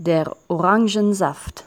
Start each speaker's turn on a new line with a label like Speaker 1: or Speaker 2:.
Speaker 1: Der Orangensaft.